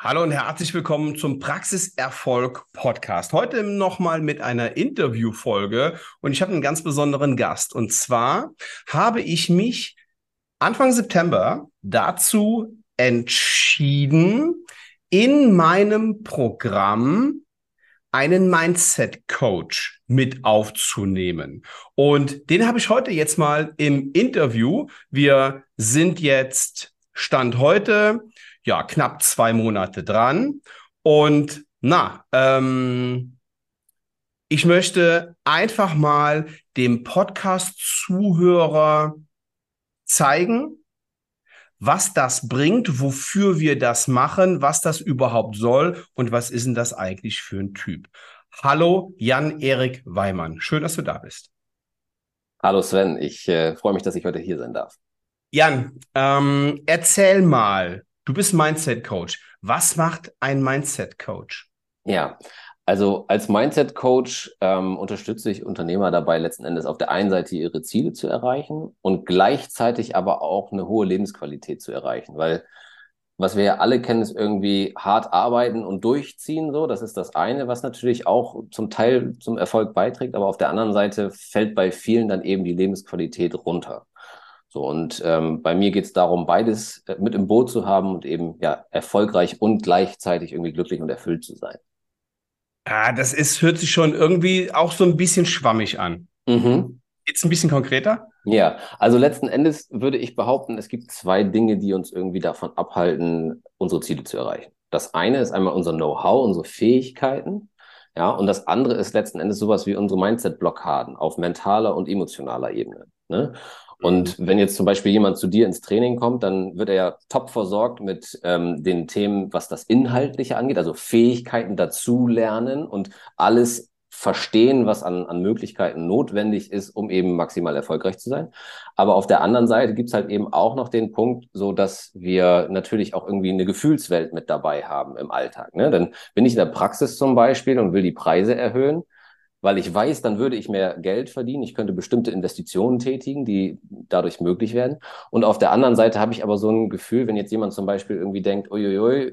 Hallo und herzlich willkommen zum Praxiserfolg Podcast. Heute nochmal mit einer Interviewfolge und ich habe einen ganz besonderen Gast. Und zwar habe ich mich Anfang September dazu entschieden, in meinem Programm einen Mindset Coach mit aufzunehmen. Und den habe ich heute jetzt mal im Interview. Wir sind jetzt Stand heute ja, knapp zwei Monate dran. Und na, ähm, ich möchte einfach mal dem Podcast-Zuhörer zeigen, was das bringt, wofür wir das machen, was das überhaupt soll und was ist denn das eigentlich für ein Typ. Hallo, Jan-Erik Weimann. Schön, dass du da bist. Hallo Sven, ich äh, freue mich, dass ich heute hier sein darf. Jan, ähm, erzähl mal, Du bist Mindset Coach. Was macht ein Mindset Coach? Ja, also als Mindset Coach ähm, unterstütze ich Unternehmer dabei, letzten Endes auf der einen Seite ihre Ziele zu erreichen und gleichzeitig aber auch eine hohe Lebensqualität zu erreichen, weil was wir ja alle kennen, ist irgendwie hart arbeiten und durchziehen. So, das ist das eine, was natürlich auch zum Teil zum Erfolg beiträgt. Aber auf der anderen Seite fällt bei vielen dann eben die Lebensqualität runter. So, und ähm, bei mir geht es darum, beides äh, mit im Boot zu haben und eben ja erfolgreich und gleichzeitig irgendwie glücklich und erfüllt zu sein. Ah, das ist, hört sich schon irgendwie auch so ein bisschen schwammig an. Mhm. Jetzt ein bisschen konkreter? Ja, also letzten Endes würde ich behaupten, es gibt zwei Dinge, die uns irgendwie davon abhalten, unsere Ziele zu erreichen. Das eine ist einmal unser Know-how, unsere Fähigkeiten. Ja, und das andere ist letzten Endes sowas wie unsere Mindset-Blockaden auf mentaler und emotionaler Ebene. Ne? Und mhm. wenn jetzt zum Beispiel jemand zu dir ins Training kommt, dann wird er ja top versorgt mit ähm, den Themen, was das Inhaltliche angeht, also Fähigkeiten dazu lernen und alles verstehen, was an, an Möglichkeiten notwendig ist, um eben maximal erfolgreich zu sein. Aber auf der anderen Seite gibt's halt eben auch noch den Punkt, so dass wir natürlich auch irgendwie eine Gefühlswelt mit dabei haben im Alltag. Ne? Dann bin ich in der Praxis zum Beispiel und will die Preise erhöhen weil ich weiß, dann würde ich mehr Geld verdienen. Ich könnte bestimmte Investitionen tätigen, die dadurch möglich werden. Und auf der anderen Seite habe ich aber so ein Gefühl, wenn jetzt jemand zum Beispiel irgendwie denkt, uiuiui,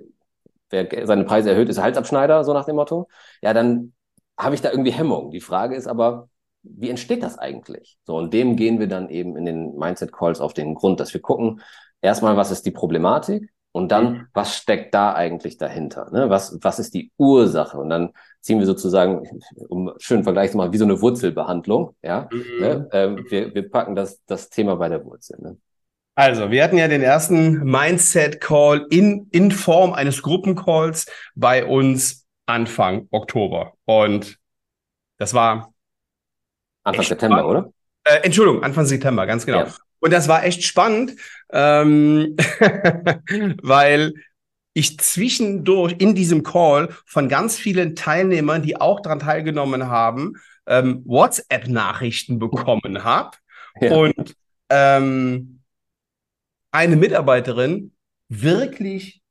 wer seine Preise erhöht, ist Halsabschneider, so nach dem Motto, ja, dann habe ich da irgendwie Hemmung. Die Frage ist aber, wie entsteht das eigentlich? So, und dem gehen wir dann eben in den Mindset Calls auf den Grund, dass wir gucken, erstmal, was ist die Problematik? Und dann, was steckt da eigentlich dahinter? Ne? Was, was ist die Ursache? Und dann ziehen wir sozusagen, um schön Vergleich zu machen, wie so eine Wurzelbehandlung. Ja? Mhm. Ne? Ähm, wir, wir packen das, das Thema bei der Wurzel. Ne? Also, wir hatten ja den ersten Mindset-Call in, in Form eines Gruppencalls bei uns Anfang Oktober. Und das war Anfang September, spannend. oder? Äh, Entschuldigung, Anfang September, ganz genau. Ja. Und das war echt spannend, ähm, weil ich zwischendurch in diesem Call von ganz vielen Teilnehmern, die auch daran teilgenommen haben, ähm, WhatsApp-Nachrichten bekommen habe. Ja. Und ähm, eine Mitarbeiterin wirklich,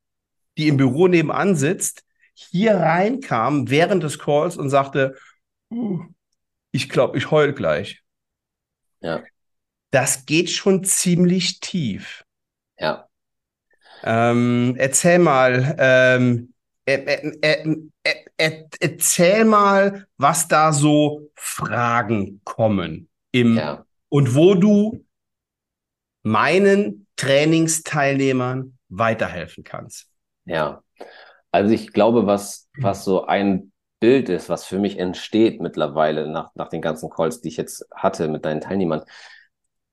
die im Büro nebenan sitzt, hier reinkam während des Calls und sagte, ich glaube, ich heul gleich. Ja das geht schon ziemlich tief. Ja. Ähm, erzähl mal, ähm, äh, äh, äh, erzähl mal, was da so Fragen kommen im ja. und wo du meinen Trainingsteilnehmern weiterhelfen kannst. Ja, also ich glaube, was, was so ein Bild ist, was für mich entsteht mittlerweile nach, nach den ganzen Calls, die ich jetzt hatte mit deinen Teilnehmern,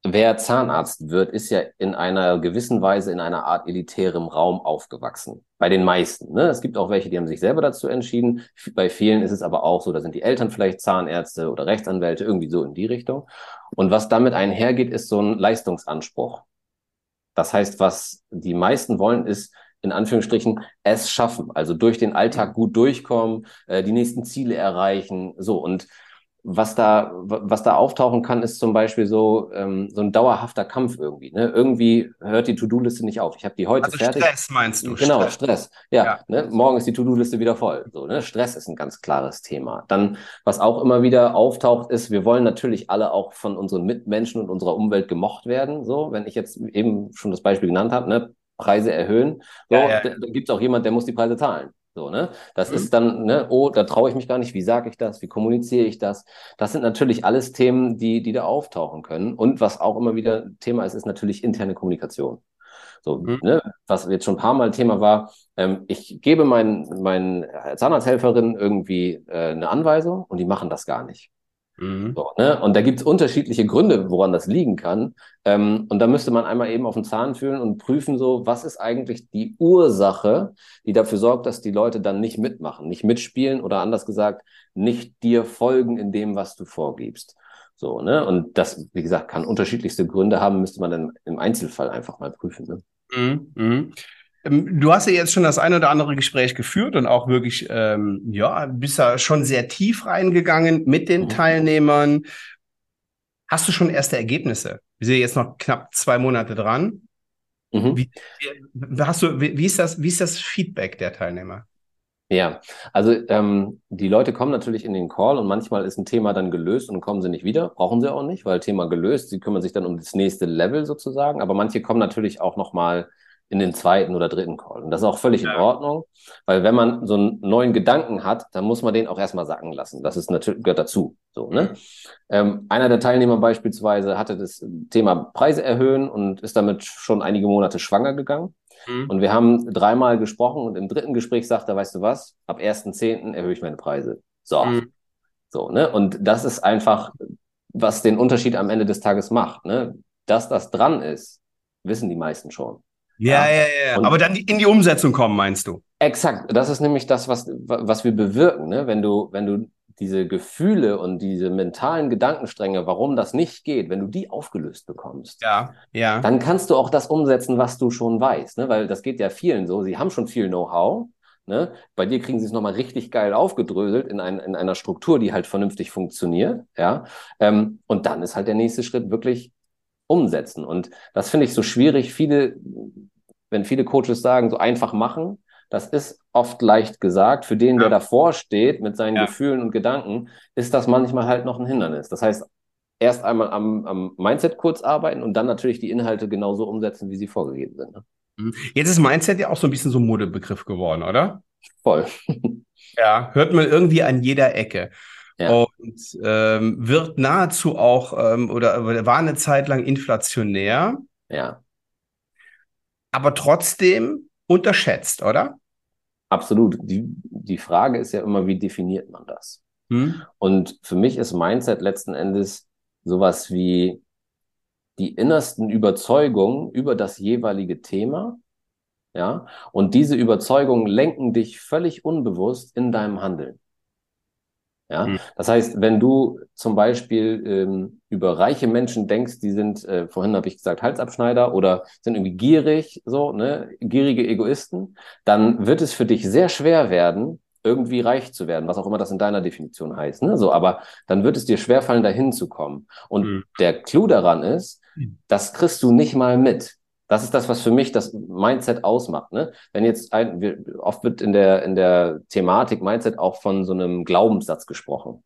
Wer Zahnarzt wird, ist ja in einer gewissen Weise in einer Art elitärem Raum aufgewachsen. Bei den meisten. Ne? Es gibt auch welche, die haben sich selber dazu entschieden. Bei vielen ist es aber auch so, da sind die Eltern vielleicht Zahnärzte oder Rechtsanwälte, irgendwie so in die Richtung. Und was damit einhergeht, ist so ein Leistungsanspruch. Das heißt, was die meisten wollen, ist in Anführungsstrichen es schaffen, also durch den Alltag gut durchkommen, äh, die nächsten Ziele erreichen, so und was da, was da auftauchen kann, ist zum Beispiel so, ähm, so ein dauerhafter Kampf irgendwie. Ne? Irgendwie hört die To-Do-Liste nicht auf. Ich habe die heute also fertig. Stress meinst du? Genau, Stress. Stress. Ja, ja. Ne? morgen ist die To-Do-Liste wieder voll. So, ne? Stress ist ein ganz klares Thema. Dann, was auch immer wieder auftaucht, ist, wir wollen natürlich alle auch von unseren Mitmenschen und unserer Umwelt gemocht werden. So, wenn ich jetzt eben schon das Beispiel genannt habe, ne? Preise erhöhen. So, ja, ja. Da, da gibt es auch jemand, der muss die Preise zahlen. So, ne? Das mhm. ist dann, ne, oh, da traue ich mich gar nicht, wie sage ich das, wie kommuniziere ich das? Das sind natürlich alles Themen, die, die da auftauchen können. Und was auch immer wieder Thema ist, ist natürlich interne Kommunikation. So, mhm. ne, was jetzt schon ein paar Mal Thema war, ähm, ich gebe meinen meinen Zahnarzthelferinnen irgendwie äh, eine Anweisung und die machen das gar nicht. Mhm. So, ne? Und da gibt es unterschiedliche Gründe, woran das liegen kann. Ähm, und da müsste man einmal eben auf den Zahn fühlen und prüfen, so, was ist eigentlich die Ursache, die dafür sorgt, dass die Leute dann nicht mitmachen, nicht mitspielen oder anders gesagt, nicht dir folgen in dem, was du vorgibst. So, ne? Und das, wie gesagt, kann unterschiedlichste Gründe haben, müsste man dann im Einzelfall einfach mal prüfen. Ne? Mhm. Ähm, du hast ja jetzt schon das ein oder andere Gespräch geführt und auch wirklich, ähm, ja, bist da schon sehr tief reingegangen mit den mhm. Teilnehmern. Hast du schon erste Ergebnisse? Wir sind jetzt noch knapp zwei Monate dran. Mhm. Wie, hast du, wie, wie, ist das, wie ist das Feedback der Teilnehmer? Ja, also ähm, die Leute kommen natürlich in den Call und manchmal ist ein Thema dann gelöst und kommen sie nicht wieder. Brauchen sie auch nicht, weil Thema gelöst. Sie kümmern sich dann um das nächste Level sozusagen. Aber manche kommen natürlich auch nochmal in den zweiten oder dritten Call. Und das ist auch völlig ja. in Ordnung, weil wenn man so einen neuen Gedanken hat, dann muss man den auch erstmal sacken lassen. Das ist natürlich, gehört dazu. So, ne? Ähm, einer der Teilnehmer beispielsweise hatte das Thema Preise erhöhen und ist damit schon einige Monate schwanger gegangen. Mhm. Und wir haben dreimal gesprochen und im dritten Gespräch sagt er, weißt du was, ab 1.10. erhöhe ich meine Preise. So. Mhm. So, ne? Und das ist einfach, was den Unterschied am Ende des Tages macht. Ne? Dass das dran ist, wissen die meisten schon. Ja, ja, ja. ja. Aber dann in die Umsetzung kommen, meinst du? Exakt. Das ist nämlich das, was, was wir bewirken. Ne? Wenn du, wenn du diese Gefühle und diese mentalen Gedankenstränge, warum das nicht geht, wenn du die aufgelöst bekommst, ja, ja. dann kannst du auch das umsetzen, was du schon weißt. Ne? Weil das geht ja vielen so. Sie haben schon viel Know-how. Ne? Bei dir kriegen sie es nochmal richtig geil aufgedröselt in, ein, in einer Struktur, die halt vernünftig funktioniert. Ja? Ähm, und dann ist halt der nächste Schritt wirklich umsetzen. Und das finde ich so schwierig. Viele wenn viele Coaches sagen, so einfach machen, das ist oft leicht gesagt. Für den, der davor steht mit seinen ja. Gefühlen und Gedanken, ist das manchmal halt noch ein Hindernis. Das heißt, erst einmal am, am Mindset kurz arbeiten und dann natürlich die Inhalte genauso umsetzen, wie sie vorgegeben sind. Ne? Mhm. Jetzt ist Mindset ja auch so ein bisschen so ein Modebegriff geworden, oder? Voll. ja, hört man irgendwie an jeder Ecke. Ja. Und ähm, wird nahezu auch ähm, oder, oder war eine Zeit lang inflationär. Ja aber trotzdem unterschätzt, oder? Absolut. Die, die Frage ist ja immer, wie definiert man das? Hm? Und für mich ist Mindset letzten Endes sowas wie die innersten Überzeugungen über das jeweilige Thema. Ja, und diese Überzeugungen lenken dich völlig unbewusst in deinem Handeln. Ja, mhm. das heißt, wenn du zum Beispiel ähm, über reiche Menschen denkst, die sind, äh, vorhin habe ich gesagt, Halsabschneider oder sind irgendwie gierig, so, ne, gierige Egoisten, dann wird es für dich sehr schwer werden, irgendwie reich zu werden, was auch immer das in deiner Definition heißt, ne, so, aber dann wird es dir schwerfallen, dahin zu kommen. Und mhm. der Clou daran ist, hm. das kriegst du nicht mal mit. Das ist das, was für mich das Mindset ausmacht. Ne? Wenn jetzt ein, wir, oft wird in der, in der Thematik Mindset auch von so einem Glaubenssatz gesprochen.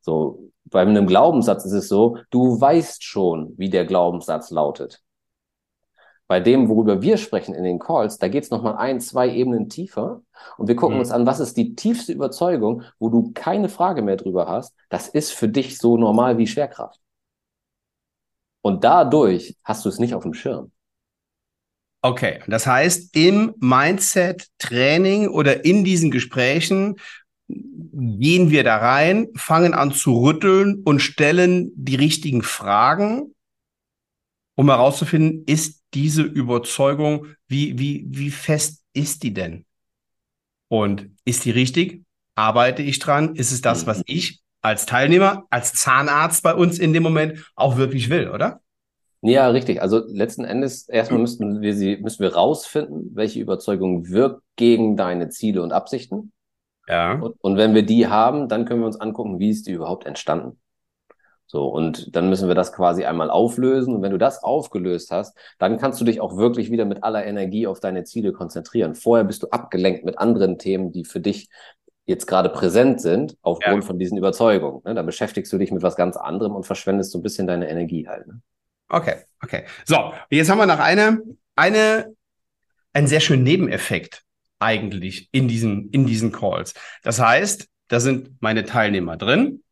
So, bei einem Glaubenssatz ist es so, du weißt schon, wie der Glaubenssatz lautet. Bei dem, worüber wir sprechen in den Calls, da geht es nochmal ein, zwei Ebenen tiefer und wir gucken mhm. uns an, was ist die tiefste Überzeugung, wo du keine Frage mehr drüber hast. Das ist für dich so normal wie Schwerkraft. Und dadurch hast du es nicht auf dem Schirm. Okay, das heißt, im Mindset-Training oder in diesen Gesprächen gehen wir da rein, fangen an zu rütteln und stellen die richtigen Fragen, um herauszufinden, ist diese Überzeugung, wie, wie, wie fest ist die denn? Und ist die richtig? Arbeite ich dran? Ist es das, was ich als Teilnehmer, als Zahnarzt bei uns in dem Moment auch wirklich will, oder? Ja, richtig. Also letzten Endes erstmal müssten wir sie, müssen wir rausfinden, welche Überzeugung wirkt gegen deine Ziele und Absichten. Ja. Und, und wenn wir die haben, dann können wir uns angucken, wie ist die überhaupt entstanden. So, und dann müssen wir das quasi einmal auflösen. Und wenn du das aufgelöst hast, dann kannst du dich auch wirklich wieder mit aller Energie auf deine Ziele konzentrieren. Vorher bist du abgelenkt mit anderen Themen, die für dich jetzt gerade präsent sind, aufgrund ja. von diesen Überzeugungen. Ne? Da beschäftigst du dich mit was ganz anderem und verschwendest so ein bisschen deine Energie halt. Ne? Okay, okay. So, jetzt haben wir noch eine, eine einen sehr schönen Nebeneffekt eigentlich in diesen, in diesen Calls. Das heißt, da sind meine Teilnehmer drin.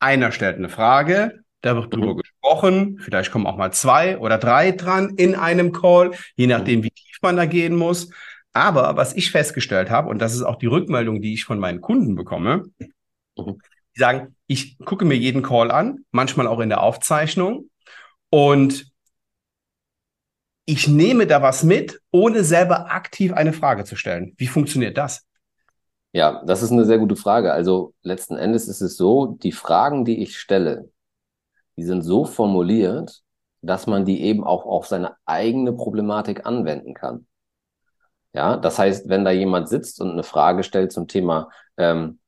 Einer stellt eine Frage, da wird drüber mhm. gesprochen. Vielleicht kommen auch mal zwei oder drei dran in einem Call, je nachdem, wie tief man da gehen muss. Aber was ich festgestellt habe, und das ist auch die Rückmeldung, die ich von meinen Kunden bekomme, mhm. die sagen, ich gucke mir jeden Call an, manchmal auch in der Aufzeichnung. Und ich nehme da was mit, ohne selber aktiv eine Frage zu stellen. Wie funktioniert das? Ja, das ist eine sehr gute Frage. Also letzten Endes ist es so, die Fragen, die ich stelle, die sind so formuliert, dass man die eben auch auf seine eigene Problematik anwenden kann. Ja, das heißt, wenn da jemand sitzt und eine Frage stellt zum Thema, ähm,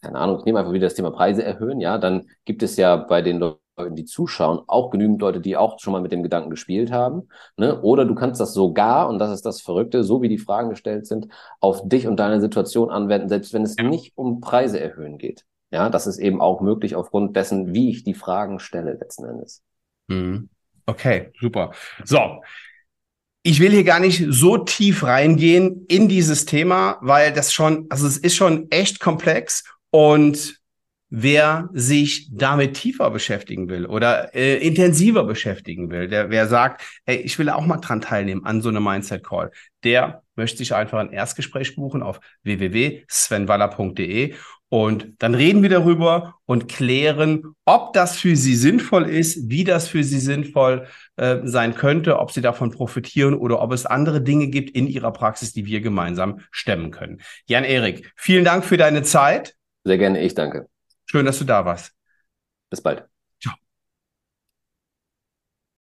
keine Ahnung, ich nehme einfach wieder das Thema Preise erhöhen, ja, dann gibt es ja bei den Leuten, die zuschauen, auch genügend Leute, die auch schon mal mit dem Gedanken gespielt haben. Ne? Oder du kannst das sogar, und das ist das Verrückte, so wie die Fragen gestellt sind, auf dich und deine Situation anwenden, selbst wenn es nicht um Preise erhöhen geht. Ja, das ist eben auch möglich aufgrund dessen, wie ich die Fragen stelle letzten Endes. Mhm. Okay, super. So. Ich will hier gar nicht so tief reingehen in dieses Thema, weil das schon, also es ist schon echt komplex und wer sich damit tiefer beschäftigen will oder äh, intensiver beschäftigen will, der wer sagt, ey, ich will auch mal dran teilnehmen an so einem Mindset Call, der möchte sich einfach ein Erstgespräch buchen auf www.svenwaller.de und dann reden wir darüber und klären, ob das für Sie sinnvoll ist, wie das für Sie sinnvoll äh, sein könnte, ob Sie davon profitieren oder ob es andere Dinge gibt in Ihrer Praxis, die wir gemeinsam stemmen können. Jan-Erik, vielen Dank für deine Zeit. Sehr gerne, ich danke. Schön, dass du da warst. Bis bald.